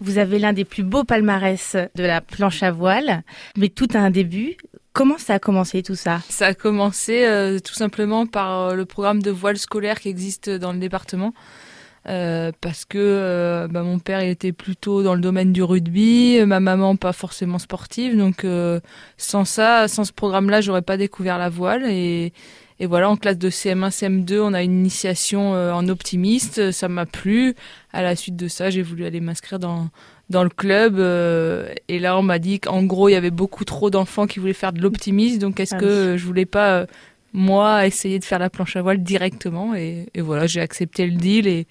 Vous avez l'un des plus beaux palmarès de la planche à voile, mais tout a un début. Comment ça a commencé tout ça? Ça a commencé euh, tout simplement par euh, le programme de voile scolaire qui existe dans le département. Euh, parce que bah, mon père était plutôt dans le domaine du rugby, ma maman pas forcément sportive, donc sans ça, sans ce programme-là, j'aurais pas découvert la voile et voilà, en classe de CM1, CM2, on a une initiation en optimiste, ça m'a plu. À la suite de ça, j'ai voulu aller m'inscrire dans dans le club et là on m'a dit qu'en gros il y avait beaucoup trop d'enfants qui voulaient faire de l'optimisme, donc est-ce ah que je voulais pas moi essayer de faire la planche à voile directement? Et, et voilà j'ai accepté le deal et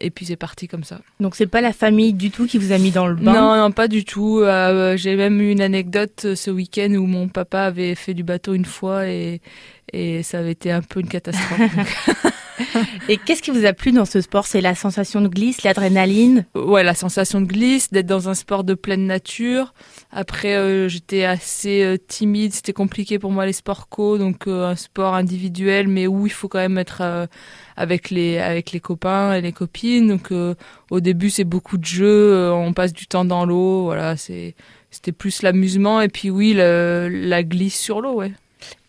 et puis c'est parti comme ça. Donc c'est pas la famille du tout qui vous a mis dans le bain Non, non, pas du tout. Euh, j'ai même eu une anecdote euh, ce week-end où mon papa avait fait du bateau une fois et, et ça avait été un peu une catastrophe. Et qu'est-ce qui vous a plu dans ce sport? C'est la sensation de glisse, l'adrénaline? Ouais, la sensation de glisse, d'être dans un sport de pleine nature. Après, euh, j'étais assez euh, timide, c'était compliqué pour moi les sports co, donc euh, un sport individuel, mais où il faut quand même être avec les avec les copains et les copines. Donc au début, c'est beaucoup de jeux, on passe du temps dans l'eau, voilà, c'est c'était plus l'amusement et puis oui, la glisse sur l'eau, ouais.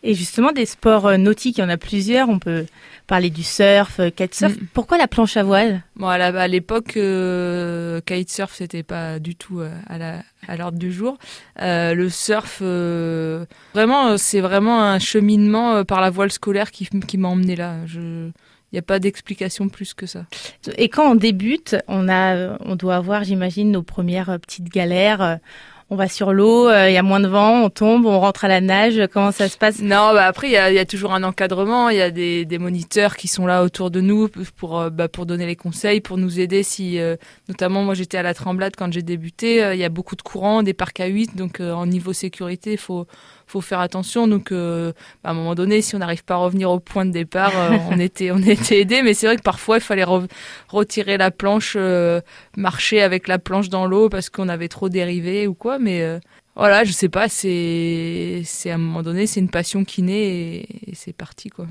Et justement, des sports nautiques, il y en a plusieurs. On peut parler du surf, euh, kitesurf. Mm. Pourquoi la planche à voile? Bon, à l'époque, euh, kitesurf c'était pas du tout euh, à l'ordre du jour. Euh, le surf, vraiment, c'est vraiment un cheminement par la voile scolaire qui, qui m'a emmené là. Je il n'y a pas d'explication plus que ça. Et quand on débute, on a, on doit avoir, j'imagine, nos premières petites galères on va sur l'eau, euh, il y a moins de vent, on tombe, on rentre à la nage. Comment ça se passe? Non, bah après il y a, y a, toujours un encadrement, il y a des, des, moniteurs qui sont là autour de nous pour euh, bah, pour donner les conseils, pour nous aider. Si euh, notamment moi j'étais à la Tremblade quand j'ai débuté, il y a beaucoup de courants, des parcs à 8, donc en niveau sécurité, il faut faut faire attention. Donc, euh, bah, à un moment donné, si on n'arrive pas à revenir au point de départ, euh, on était, on était aidé. Mais c'est vrai que parfois, il fallait retirer la planche, euh, marcher avec la planche dans l'eau parce qu'on avait trop dérivé ou quoi. Mais voilà, je sais pas. C'est, c'est à un moment donné, c'est une passion qui naît et, et c'est parti quoi.